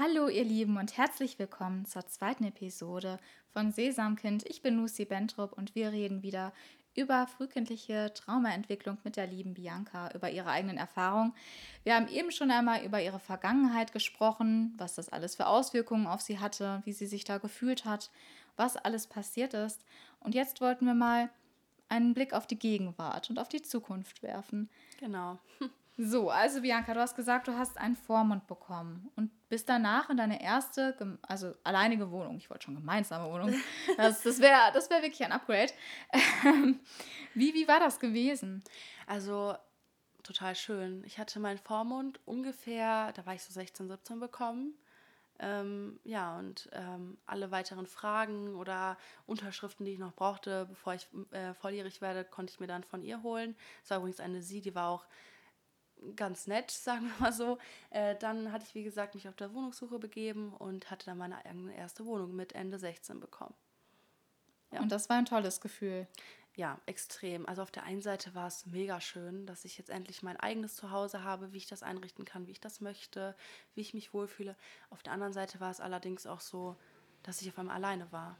Hallo ihr Lieben und herzlich willkommen zur zweiten Episode von Sesamkind. Ich bin Lucy Bentrup und wir reden wieder über frühkindliche Traumaentwicklung mit der lieben Bianca, über ihre eigenen Erfahrungen. Wir haben eben schon einmal über ihre Vergangenheit gesprochen, was das alles für Auswirkungen auf sie hatte, wie sie sich da gefühlt hat, was alles passiert ist. Und jetzt wollten wir mal einen Blick auf die Gegenwart und auf die Zukunft werfen. Genau. So, also Bianca, du hast gesagt, du hast einen Vormund bekommen und bist danach in deine erste, also alleinige Wohnung, ich wollte schon gemeinsame Wohnung, das, das wäre das wär wirklich ein Upgrade. wie, wie war das gewesen? Also total schön. Ich hatte meinen Vormund ungefähr, da war ich so 16, 17 bekommen. Ähm, ja, und ähm, alle weiteren Fragen oder Unterschriften, die ich noch brauchte, bevor ich äh, volljährig werde, konnte ich mir dann von ihr holen. Es war übrigens eine sie, die war auch ganz nett, sagen wir mal so. Äh, dann hatte ich, wie gesagt, mich auf der Wohnungssuche begeben und hatte dann meine eigene erste Wohnung mit Ende 16 bekommen. Ja. Und das war ein tolles Gefühl. Ja, extrem. Also auf der einen Seite war es mega schön, dass ich jetzt endlich mein eigenes Zuhause habe, wie ich das einrichten kann, wie ich das möchte, wie ich mich wohlfühle. Auf der anderen Seite war es allerdings auch so, dass ich auf einmal alleine war.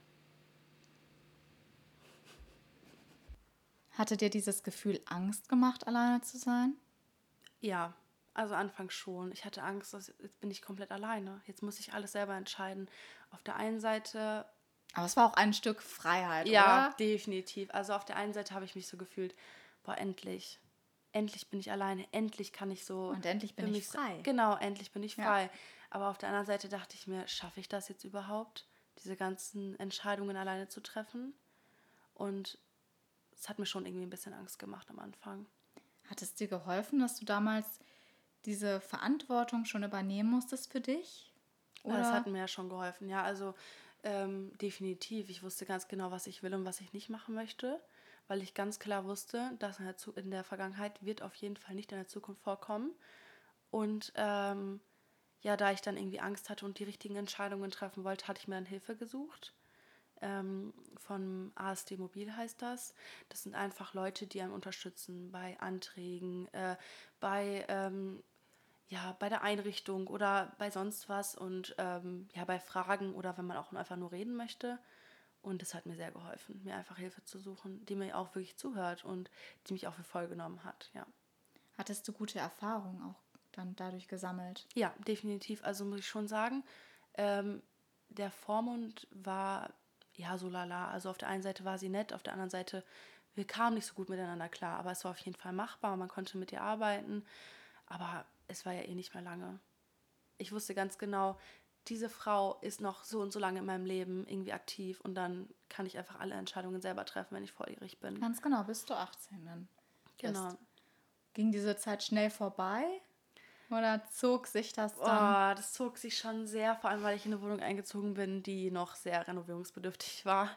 Hatte dir dieses Gefühl Angst gemacht, alleine zu sein? Ja, also anfangs schon. Ich hatte Angst, dass jetzt bin ich komplett alleine. Jetzt muss ich alles selber entscheiden. Auf der einen Seite. Aber es war auch ein Stück Freiheit, ja, oder? definitiv. Also auf der einen Seite habe ich mich so gefühlt, boah, endlich. Endlich bin ich alleine, endlich kann ich so. Und endlich bin ich frei. Genau, endlich bin ich frei. Ja. Aber auf der anderen Seite dachte ich mir, schaffe ich das jetzt überhaupt, diese ganzen Entscheidungen alleine zu treffen? Und es hat mir schon irgendwie ein bisschen Angst gemacht am Anfang. Hat es dir geholfen, dass du damals diese Verantwortung schon übernehmen musstest für dich? Oder? Das hat mir ja schon geholfen, ja. Also ähm, definitiv. Ich wusste ganz genau, was ich will und was ich nicht machen möchte, weil ich ganz klar wusste, dass in der, in der Vergangenheit wird auf jeden Fall nicht in der Zukunft vorkommen. Und ähm, ja, da ich dann irgendwie Angst hatte und die richtigen Entscheidungen treffen wollte, hatte ich mir dann Hilfe gesucht ähm, von ASD Mobil heißt das. Das sind einfach Leute, die einem unterstützen bei Anträgen, äh, bei, ähm, ja, bei der Einrichtung oder bei sonst was und ähm, ja, bei Fragen oder wenn man auch einfach nur reden möchte. Und das hat mir sehr geholfen, mir einfach Hilfe zu suchen, die mir auch wirklich zuhört und die mich auch für voll genommen hat, ja. Hattest du gute Erfahrungen auch dann dadurch gesammelt? Ja, definitiv. Also muss ich schon sagen, ähm, der Vormund war ja, so lala. Also auf der einen Seite war sie nett, auf der anderen Seite, wir kamen nicht so gut miteinander klar. Aber es war auf jeden Fall machbar, man konnte mit ihr arbeiten. Aber es war ja eh nicht mehr lange. Ich wusste ganz genau, diese Frau ist noch so und so lange in meinem Leben irgendwie aktiv und dann kann ich einfach alle Entscheidungen selber treffen, wenn ich volljährig bin. Ganz genau, bist du 18 dann. Genau. Ging diese Zeit schnell vorbei? Oder zog sich das dann? Oh, das zog sich schon sehr, vor allem weil ich in eine Wohnung eingezogen bin, die noch sehr renovierungsbedürftig war.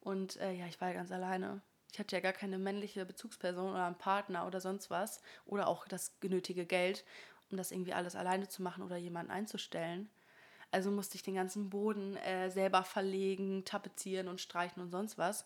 Und äh, ja, ich war ja ganz alleine. Ich hatte ja gar keine männliche Bezugsperson oder einen Partner oder sonst was. Oder auch das genötige Geld, um das irgendwie alles alleine zu machen oder jemanden einzustellen. Also musste ich den ganzen Boden äh, selber verlegen, tapezieren und streichen und sonst was.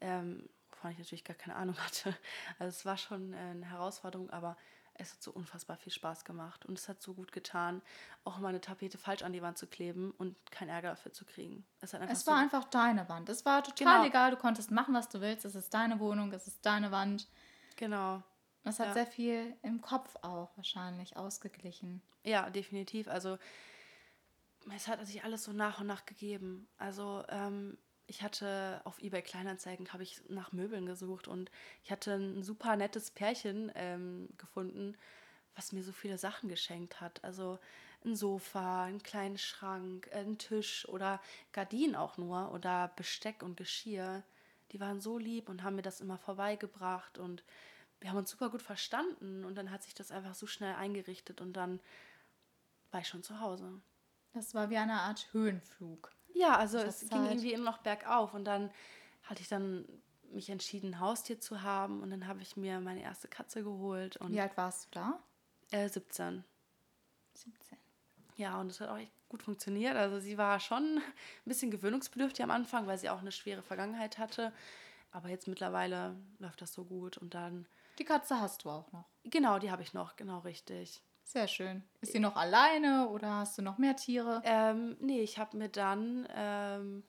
Ähm, wovon ich natürlich gar keine Ahnung hatte. Also es war schon äh, eine Herausforderung, aber es hat so unfassbar viel Spaß gemacht und es hat so gut getan, auch mal eine Tapete falsch an die Wand zu kleben und keinen Ärger dafür zu kriegen. Es, einfach es war so einfach deine Wand. Es war total genau. egal, du konntest machen, was du willst. Es ist deine Wohnung, es ist deine Wand. Genau. Das hat ja. sehr viel im Kopf auch wahrscheinlich ausgeglichen. Ja, definitiv. Also es hat sich alles so nach und nach gegeben. Also ähm, ich hatte auf eBay Kleinanzeigen habe ich nach Möbeln gesucht und ich hatte ein super nettes Pärchen ähm, gefunden, was mir so viele Sachen geschenkt hat. Also ein Sofa, einen kleinen Schrank, einen Tisch oder Gardinen auch nur oder Besteck und Geschirr. Die waren so lieb und haben mir das immer vorbeigebracht und wir haben uns super gut verstanden und dann hat sich das einfach so schnell eingerichtet und dann war ich schon zu Hause. Das war wie eine Art Höhenflug. Ja, also es Zeit. ging irgendwie immer noch bergauf und dann hatte ich dann mich entschieden, ein Haustier zu haben und dann habe ich mir meine erste Katze geholt. Und Wie alt warst du da? Äh, 17. 17. Ja, und es hat auch echt gut funktioniert. Also sie war schon ein bisschen gewöhnungsbedürftig am Anfang, weil sie auch eine schwere Vergangenheit hatte. Aber jetzt mittlerweile läuft das so gut und dann. Die Katze hast du auch noch. Genau, die habe ich noch, genau richtig. Sehr schön. Ist sie noch alleine oder hast du noch mehr Tiere? Ähm, nee, ich habe mir dann ähm,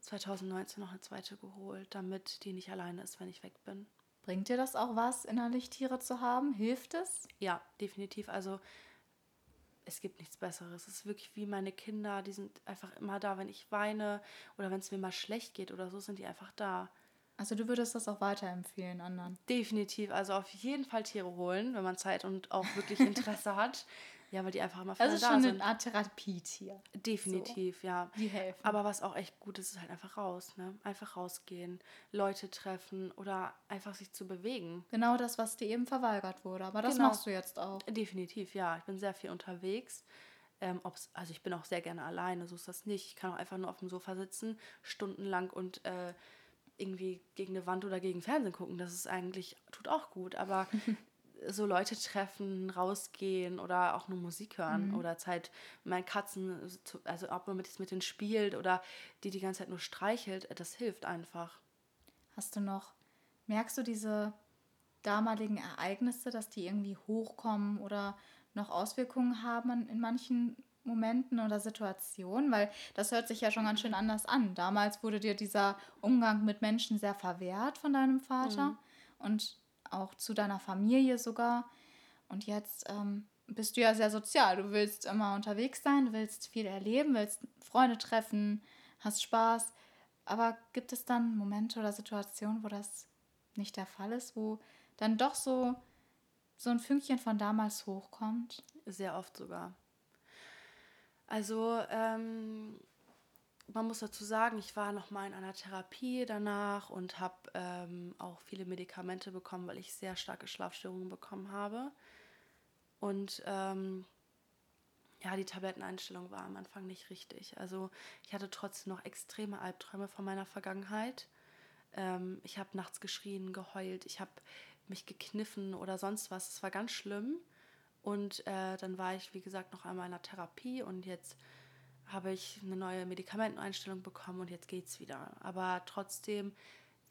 2019 noch eine zweite geholt, damit die nicht alleine ist, wenn ich weg bin. Bringt dir das auch was, innerlich Tiere zu haben? Hilft es? Ja, definitiv. Also es gibt nichts Besseres. Es ist wirklich wie meine Kinder, die sind einfach immer da, wenn ich weine oder wenn es mir mal schlecht geht oder so, sind die einfach da. Also du würdest das auch weiterempfehlen anderen? Definitiv. Also auf jeden Fall Tiere holen, wenn man Zeit und auch wirklich Interesse hat. Ja, weil die einfach immer also da sind. Schon eine Art Therapietier. Definitiv, so. ja. Die helfen. Aber was auch echt gut ist, ist halt einfach raus, ne? Einfach rausgehen, Leute treffen oder einfach sich zu bewegen. Genau das, was dir eben verweigert wurde. Aber das genau. machst du jetzt auch. Definitiv, ja. Ich bin sehr viel unterwegs. Ähm, also ich bin auch sehr gerne alleine, so ist das nicht. Ich kann auch einfach nur auf dem Sofa sitzen, stundenlang und äh, irgendwie gegen eine Wand oder gegen Fernsehen gucken. Das ist eigentlich, tut auch gut. Aber so Leute treffen, rausgehen oder auch nur Musik hören mhm. oder Zeit mit meinen Katzen, also ob man mit, mit denen spielt oder die die ganze Zeit nur streichelt, das hilft einfach. Hast du noch, merkst du diese damaligen Ereignisse, dass die irgendwie hochkommen oder noch Auswirkungen haben in manchen Momenten oder Situationen? Weil das hört sich ja schon ganz schön anders an. Damals wurde dir dieser Umgang mit Menschen sehr verwehrt von deinem Vater. Mhm. Und auch zu deiner Familie sogar. Und jetzt ähm, bist du ja sehr sozial. Du willst immer unterwegs sein, du willst viel erleben, willst Freunde treffen, hast Spaß. Aber gibt es dann Momente oder Situationen, wo das nicht der Fall ist, wo dann doch so, so ein Fünkchen von damals hochkommt? Sehr oft sogar. Also ähm, man muss dazu sagen, ich war noch mal in einer Therapie danach und habe ähm, auch viele Medikamente bekommen, weil ich sehr starke Schlafstörungen bekommen habe. Und ähm, ja, die Tabletteneinstellung war am Anfang nicht richtig. Also ich hatte trotzdem noch extreme Albträume von meiner Vergangenheit. Ähm, ich habe nachts geschrien, geheult, ich habe mich gekniffen oder sonst was. Es war ganz schlimm. Und äh, dann war ich, wie gesagt, noch einmal in einer Therapie und jetzt habe ich eine neue Medikamenteneinstellung bekommen und jetzt geht's wieder. Aber trotzdem,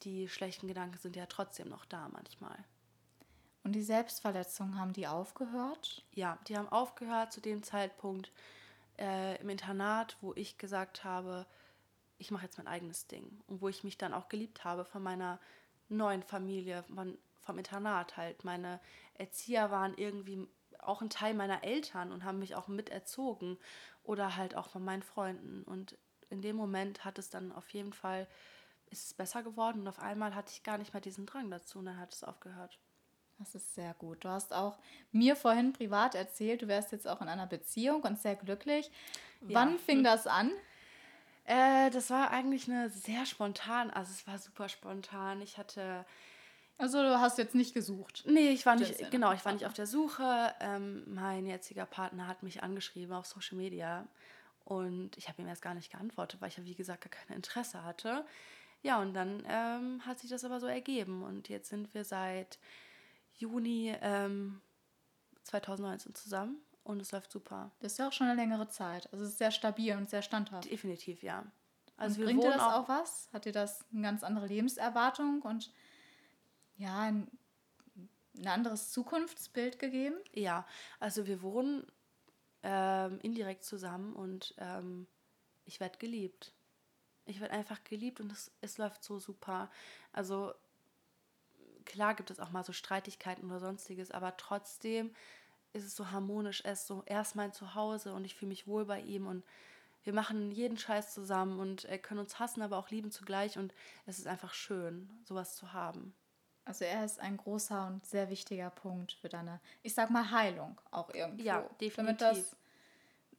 die schlechten Gedanken sind ja trotzdem noch da manchmal. Und die Selbstverletzungen haben die aufgehört? Ja, die haben aufgehört zu dem Zeitpunkt äh, im Internat, wo ich gesagt habe, ich mache jetzt mein eigenes Ding. Und wo ich mich dann auch geliebt habe von meiner neuen Familie, von, vom Internat halt. Meine Erzieher waren irgendwie auch ein Teil meiner Eltern und haben mich auch miterzogen oder halt auch von meinen Freunden. Und in dem Moment hat es dann auf jeden Fall, ist es besser geworden und auf einmal hatte ich gar nicht mehr diesen Drang dazu und dann hat es aufgehört. Das ist sehr gut. Du hast auch mir vorhin privat erzählt, du wärst jetzt auch in einer Beziehung und sehr glücklich. Ja. Wann fing das an? Äh, das war eigentlich eine sehr spontan, also es war super spontan. Ich hatte also du hast jetzt nicht gesucht? Nee, ich war nicht, genau, ich war nicht auf der Suche. Ähm, mein jetziger Partner hat mich angeschrieben auf Social Media und ich habe ihm erst gar nicht geantwortet, weil ich ja wie gesagt gar kein Interesse hatte. Ja, und dann ähm, hat sich das aber so ergeben und jetzt sind wir seit Juni ähm, 2019 zusammen und es läuft super. Das ist ja auch schon eine längere Zeit. Also es ist sehr stabil und sehr standhaft. Definitiv, ja. Also bringt dir das auch, auch was? Hat dir das eine ganz andere Lebenserwartung und ja, ein, ein anderes Zukunftsbild gegeben? Ja, also wir wohnen ähm, indirekt zusammen und ähm, ich werde geliebt. Ich werde einfach geliebt und es, es läuft so super. Also klar gibt es auch mal so Streitigkeiten oder sonstiges, aber trotzdem ist es so harmonisch. Er ist so erst mein Zuhause und ich fühle mich wohl bei ihm und wir machen jeden Scheiß zusammen und äh, können uns hassen, aber auch lieben zugleich und es ist einfach schön, sowas zu haben. Also er ist ein großer und sehr wichtiger Punkt für deine, ich sag mal, Heilung auch irgendwo. Ja, definitiv. Das,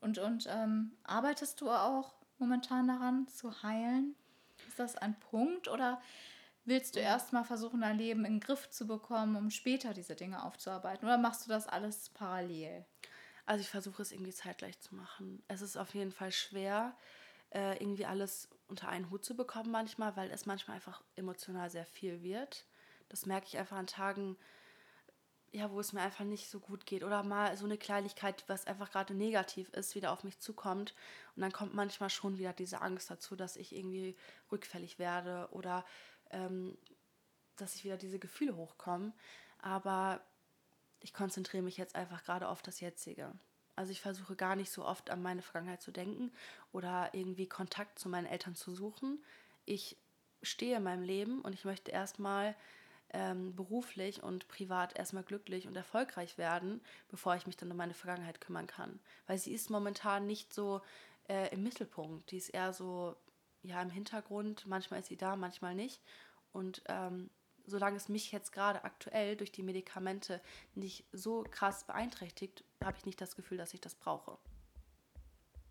und und ähm, arbeitest du auch momentan daran zu heilen? Ist das ein Punkt oder willst du erstmal versuchen, dein Leben in den Griff zu bekommen, um später diese Dinge aufzuarbeiten? Oder machst du das alles parallel? Also ich versuche es irgendwie zeitgleich zu machen. Es ist auf jeden Fall schwer, äh, irgendwie alles unter einen Hut zu bekommen manchmal, weil es manchmal einfach emotional sehr viel wird. Das merke ich einfach an Tagen, ja, wo es mir einfach nicht so gut geht. Oder mal so eine Kleinigkeit, was einfach gerade negativ ist, wieder auf mich zukommt. Und dann kommt manchmal schon wieder diese Angst dazu, dass ich irgendwie rückfällig werde oder ähm, dass ich wieder diese Gefühle hochkommen. Aber ich konzentriere mich jetzt einfach gerade auf das Jetzige. Also ich versuche gar nicht so oft an meine Vergangenheit zu denken oder irgendwie Kontakt zu meinen Eltern zu suchen. Ich stehe in meinem Leben und ich möchte erstmal ähm, beruflich und privat erstmal glücklich und erfolgreich werden, bevor ich mich dann um meine Vergangenheit kümmern kann. Weil sie ist momentan nicht so äh, im Mittelpunkt. Die ist eher so ja im Hintergrund. Manchmal ist sie da, manchmal nicht. Und ähm, solange es mich jetzt gerade aktuell durch die Medikamente nicht so krass beeinträchtigt, habe ich nicht das Gefühl, dass ich das brauche.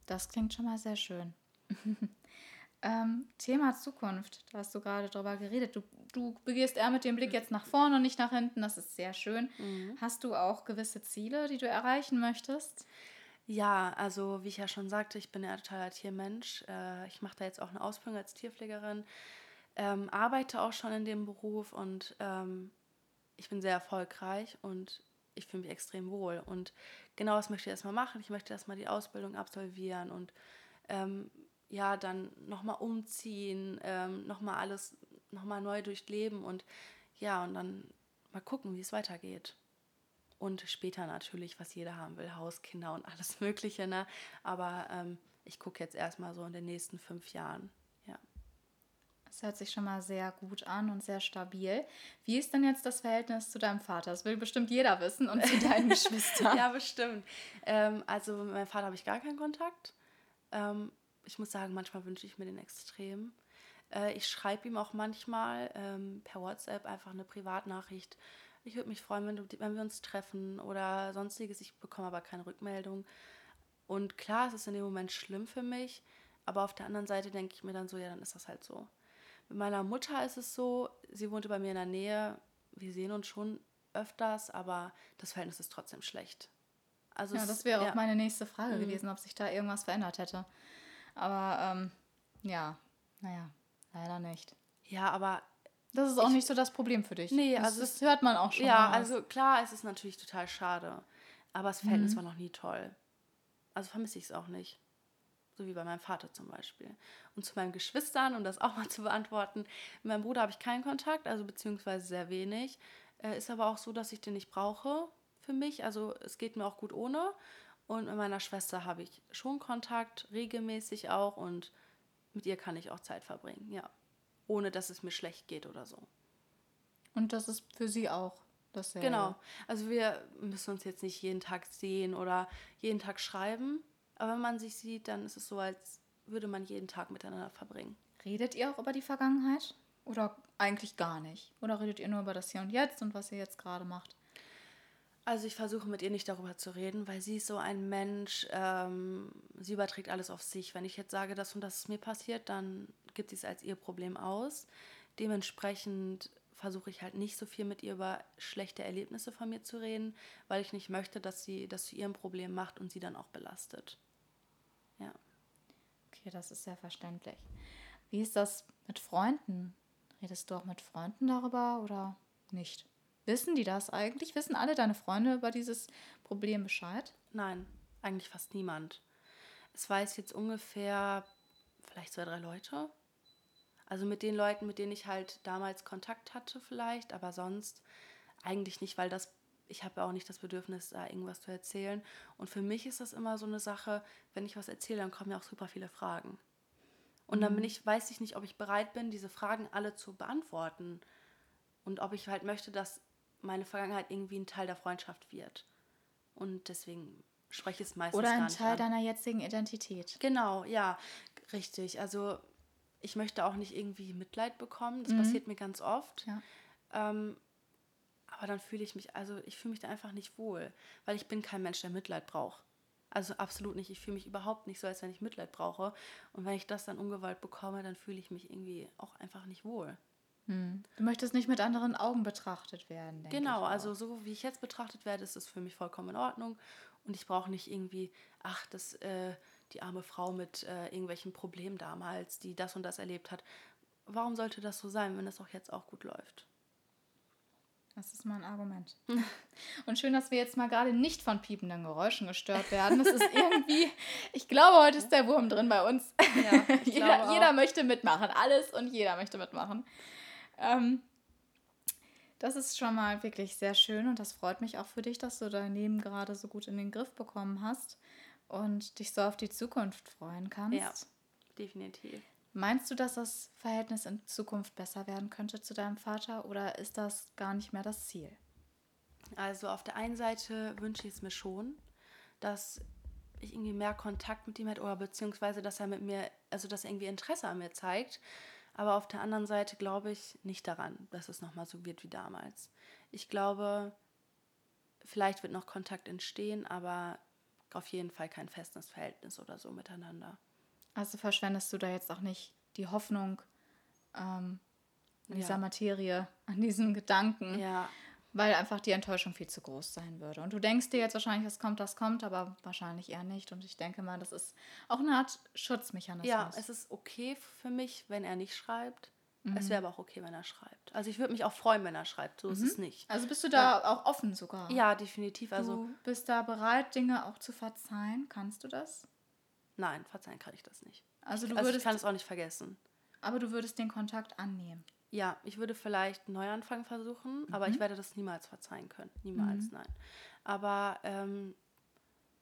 Das klingt schon mal sehr schön. ähm, Thema Zukunft, da hast du gerade drüber geredet. Du, du begehst eher mit dem Blick jetzt nach vorne und nicht nach hinten. Das ist sehr schön. Mhm. Hast du auch gewisse Ziele, die du erreichen möchtest? Ja, also wie ich ja schon sagte, ich bin ja totaler Tiermensch. Äh, ich mache da jetzt auch eine Ausbildung als Tierpflegerin ähm, arbeite auch schon in dem Beruf und ähm, ich bin sehr erfolgreich und ich fühle mich extrem wohl. Und genau das möchte ich erstmal machen. Ich möchte erstmal die Ausbildung absolvieren und ähm, ja, dann nochmal umziehen, ähm, nochmal alles nochmal neu durchleben und ja, und dann mal gucken, wie es weitergeht. Und später natürlich, was jeder haben will, Haus, Kinder und alles Mögliche. Ne? Aber ähm, ich gucke jetzt erstmal so in den nächsten fünf Jahren, das hört sich schon mal sehr gut an und sehr stabil. Wie ist denn jetzt das Verhältnis zu deinem Vater? Das will bestimmt jeder wissen und zu deinen Geschwistern. ja, bestimmt. Ähm, also mit meinem Vater habe ich gar keinen Kontakt. Ähm, ich muss sagen, manchmal wünsche ich mir den extrem. Äh, ich schreibe ihm auch manchmal ähm, per WhatsApp einfach eine Privatnachricht. Ich würde mich freuen, wenn, du, wenn wir uns treffen oder sonstiges. Ich bekomme aber keine Rückmeldung. Und klar, es ist in dem Moment schlimm für mich. Aber auf der anderen Seite denke ich mir dann so, ja, dann ist das halt so. Mit meiner Mutter ist es so, sie wohnte bei mir in der Nähe. Wir sehen uns schon öfters, aber das Verhältnis ist trotzdem schlecht. Also ja, das wäre ja. auch meine nächste Frage mhm. gewesen, ob sich da irgendwas verändert hätte. Aber ähm, ja, naja, leider nicht. Ja, aber. Das ist auch ich, nicht so das Problem für dich. Nee, das, also. Das hört man auch schon. Ja, also klar, es ist natürlich total schade. Aber das Verhältnis mhm. war noch nie toll. Also vermisse ich es auch nicht. So wie bei meinem Vater zum Beispiel. Und zu meinen Geschwistern, um das auch mal zu beantworten, mit meinem Bruder habe ich keinen Kontakt, also beziehungsweise sehr wenig. Äh, ist aber auch so, dass ich den nicht brauche für mich. Also es geht mir auch gut ohne. Und mit meiner Schwester habe ich schon Kontakt, regelmäßig auch. Und mit ihr kann ich auch Zeit verbringen, ja. Ohne dass es mir schlecht geht oder so. Und das ist für sie auch dasselbe. Genau. Also wir müssen uns jetzt nicht jeden Tag sehen oder jeden Tag schreiben. Aber wenn man sich sieht, dann ist es so, als würde man jeden Tag miteinander verbringen. Redet ihr auch über die Vergangenheit? Oder eigentlich gar nicht? Oder redet ihr nur über das Hier und Jetzt und was ihr jetzt gerade macht? Also ich versuche mit ihr nicht darüber zu reden, weil sie ist so ein Mensch, ähm, sie überträgt alles auf sich. Wenn ich jetzt sage, das und das ist mir passiert, dann gibt sie es als ihr Problem aus. Dementsprechend versuche ich halt nicht so viel mit ihr über schlechte Erlebnisse von mir zu reden, weil ich nicht möchte, dass sie das zu ihrem Problem macht und sie dann auch belastet. Ja. Okay, das ist sehr verständlich. Wie ist das mit Freunden? Redest du auch mit Freunden darüber oder nicht? Wissen die das eigentlich? Wissen alle deine Freunde über dieses Problem Bescheid? Nein, eigentlich fast niemand. Es weiß jetzt ungefähr vielleicht zwei, drei Leute. Also mit den Leuten, mit denen ich halt damals Kontakt hatte vielleicht, aber sonst eigentlich nicht, weil das ich habe ja auch nicht das Bedürfnis, da irgendwas zu erzählen. Und für mich ist das immer so eine Sache, wenn ich was erzähle, dann kommen ja auch super viele Fragen. Und mhm. dann bin ich, weiß ich nicht, ob ich bereit bin, diese Fragen alle zu beantworten. Und ob ich halt möchte, dass meine Vergangenheit irgendwie ein Teil der Freundschaft wird. Und deswegen spreche ich es meistens Oder ein Teil an. deiner jetzigen Identität. Genau, ja, richtig. Also ich möchte auch nicht irgendwie Mitleid bekommen. Das mhm. passiert mir ganz oft. Ja. Ähm, aber dann fühle ich mich, also ich fühle mich da einfach nicht wohl, weil ich bin kein Mensch, der Mitleid braucht. Also absolut nicht. Ich fühle mich überhaupt nicht so, als wenn ich Mitleid brauche. Und wenn ich das dann ungewollt bekomme, dann fühle ich mich irgendwie auch einfach nicht wohl. Hm. Du möchtest nicht mit anderen Augen betrachtet werden, denke Genau, also so wie ich jetzt betrachtet werde, ist es für mich vollkommen in Ordnung. Und ich brauche nicht irgendwie, ach, das, äh, die arme Frau mit äh, irgendwelchen Problemen damals, die das und das erlebt hat. Warum sollte das so sein, wenn es auch jetzt auch gut läuft? Das ist mal ein Argument. Und schön, dass wir jetzt mal gerade nicht von piependen Geräuschen gestört werden. Das ist irgendwie, ich glaube, heute ist der Wurm drin bei uns. Ja, jeder, jeder, möchte mitmachen. Alles und jeder möchte mitmachen. Ähm, Das ist schon mal wirklich sehr schön und das freut mich auch für dich, dass du dein Leben gerade so gut in den Griff bekommen hast und dich so auf die Zukunft freuen kannst. Ja, definitiv. Meinst du, dass das Verhältnis in Zukunft besser werden könnte zu deinem Vater oder ist das gar nicht mehr das Ziel? Also auf der einen Seite wünsche ich es mir schon, dass ich irgendwie mehr Kontakt mit ihm hätte oder beziehungsweise, dass er mit mir, also dass er irgendwie Interesse an mir zeigt. Aber auf der anderen Seite glaube ich nicht daran, dass es nochmal so wird wie damals. Ich glaube, vielleicht wird noch Kontakt entstehen, aber auf jeden Fall kein festes Verhältnis oder so miteinander. Also verschwendest du da jetzt auch nicht die Hoffnung ähm, an dieser ja. Materie, an diesen Gedanken, ja weil einfach die Enttäuschung viel zu groß sein würde. Und du denkst dir jetzt wahrscheinlich, das kommt, das kommt, aber wahrscheinlich eher nicht. Und ich denke mal, das ist auch eine Art Schutzmechanismus. Ja, es ist okay für mich, wenn er nicht schreibt. Mhm. Es wäre aber auch okay, wenn er schreibt. Also ich würde mich auch freuen, wenn er schreibt. So mhm. ist es nicht. Also bist du da ja. auch offen sogar? Ja, definitiv. Also du bist da bereit, Dinge auch zu verzeihen. Kannst du das? Nein, verzeihen kann ich das nicht. Also du also würdest, ich kann es auch nicht vergessen. Aber du würdest den Kontakt annehmen. Ja, ich würde vielleicht einen Neuanfang versuchen, mhm. aber ich werde das niemals verzeihen können. Niemals, mhm. nein. Aber ähm,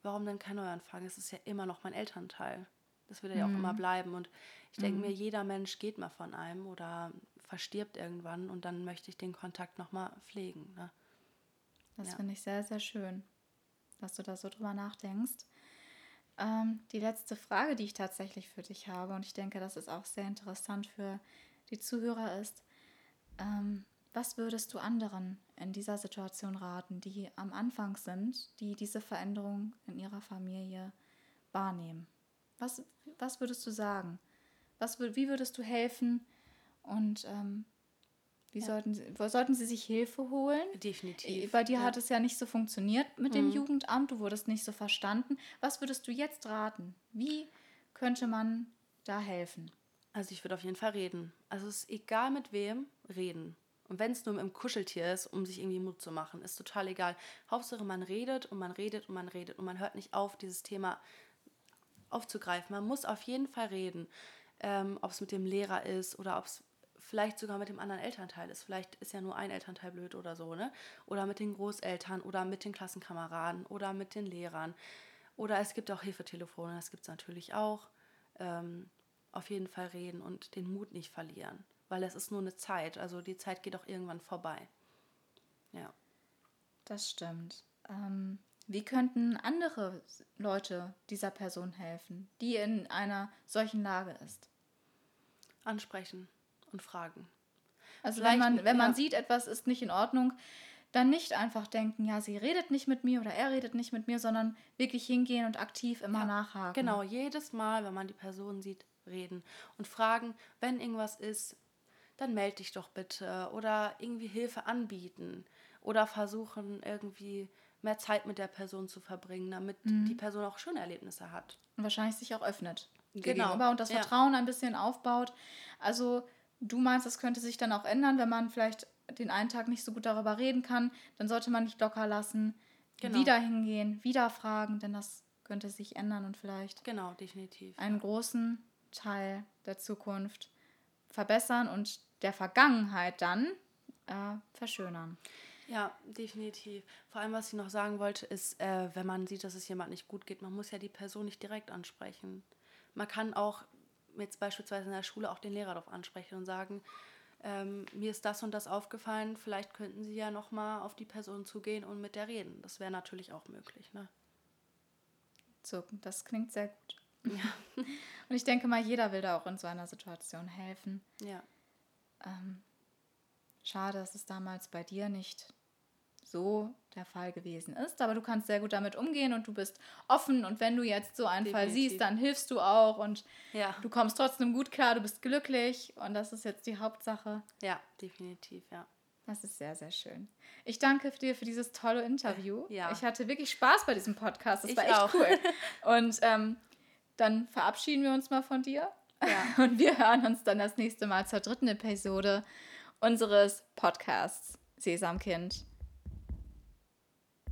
warum denn kein Neuanfang? Es ist ja immer noch mein Elternteil. Das wird ja mhm. auch immer bleiben. Und ich denke mir, mhm. jeder Mensch geht mal von einem oder verstirbt irgendwann und dann möchte ich den Kontakt nochmal pflegen. Ne? Das ja. finde ich sehr, sehr schön, dass du da so drüber nachdenkst. Ähm, die letzte Frage, die ich tatsächlich für dich habe, und ich denke, das ist auch sehr interessant für die Zuhörer ist, ähm, was würdest du anderen in dieser Situation raten, die am Anfang sind, die diese Veränderung in ihrer Familie wahrnehmen? Was, was würdest du sagen? Was, wie würdest du helfen und ähm, wie ja. sollten, sie, sollten sie sich Hilfe holen? Definitiv. Bei dir ja. hat es ja nicht so funktioniert mit dem mhm. Jugendamt, du wurdest nicht so verstanden. Was würdest du jetzt raten? Wie könnte man da helfen? Also ich würde auf jeden Fall reden. Also es ist egal mit wem, reden. Und wenn es nur mit einem Kuscheltier ist, um sich irgendwie Mut zu machen, ist total egal. Hauptsache man redet und man redet und man redet und man hört nicht auf, dieses Thema aufzugreifen. Man muss auf jeden Fall reden. Ähm, ob es mit dem Lehrer ist oder ob es vielleicht sogar mit dem anderen Elternteil ist. Vielleicht ist ja nur ein Elternteil blöd oder so, ne? Oder mit den Großeltern oder mit den Klassenkameraden oder mit den Lehrern. Oder es gibt auch Hilfetelefone, das gibt es natürlich auch. Ähm, auf jeden Fall reden und den Mut nicht verlieren, weil es ist nur eine Zeit, also die Zeit geht auch irgendwann vorbei. Ja. Das stimmt. Ähm, wie könnten andere Leute dieser Person helfen, die in einer solchen Lage ist? Ansprechen und fragen. Also Vielleicht, wenn man, wenn ja. man sieht, etwas ist nicht in Ordnung, dann nicht einfach denken, ja, sie redet nicht mit mir oder er redet nicht mit mir, sondern wirklich hingehen und aktiv immer ja, nachhaken. Genau, jedes Mal, wenn man die Person sieht, reden und fragen, wenn irgendwas ist, dann melde dich doch bitte oder irgendwie Hilfe anbieten oder versuchen irgendwie mehr Zeit mit der Person zu verbringen, damit mhm. die Person auch schöne Erlebnisse hat. Und wahrscheinlich sich auch öffnet. Genau. Und das Vertrauen ja. ein bisschen aufbaut. Also du meinst, das könnte sich dann auch ändern, wenn man vielleicht den einen Tag nicht so gut darüber reden kann, dann sollte man nicht locker lassen, genau. wieder hingehen, wieder fragen, denn das könnte sich ändern und vielleicht genau definitiv einen großen Teil der Zukunft verbessern und der Vergangenheit dann äh, verschönern. Ja, definitiv. Vor allem, was ich noch sagen wollte, ist, äh, wenn man sieht, dass es jemand nicht gut geht, man muss ja die Person nicht direkt ansprechen. Man kann auch jetzt beispielsweise in der Schule auch den Lehrer darauf ansprechen und sagen, ähm, mir ist das und das aufgefallen, vielleicht könnten Sie ja nochmal auf die Person zugehen und mit der reden. Das wäre natürlich auch möglich. Ne? So, das klingt sehr gut. Ja. Und ich denke mal, jeder will da auch in so einer Situation helfen. Ja. Ähm, schade, dass es damals bei dir nicht so der Fall gewesen ist, aber du kannst sehr gut damit umgehen und du bist offen und wenn du jetzt so einen Definitiv. Fall siehst, dann hilfst du auch und ja. du kommst trotzdem gut klar, du bist glücklich und das ist jetzt die Hauptsache. Ja, definitiv, ja. Das ist sehr, sehr schön. Ich danke dir für dieses tolle Interview. Ja. Ich hatte wirklich Spaß bei diesem Podcast. Das ich war echt auch. cool. Und ähm, dann verabschieden wir uns mal von dir. Ja. Und wir hören uns dann das nächste Mal zur dritten Episode unseres Podcasts Sesamkind.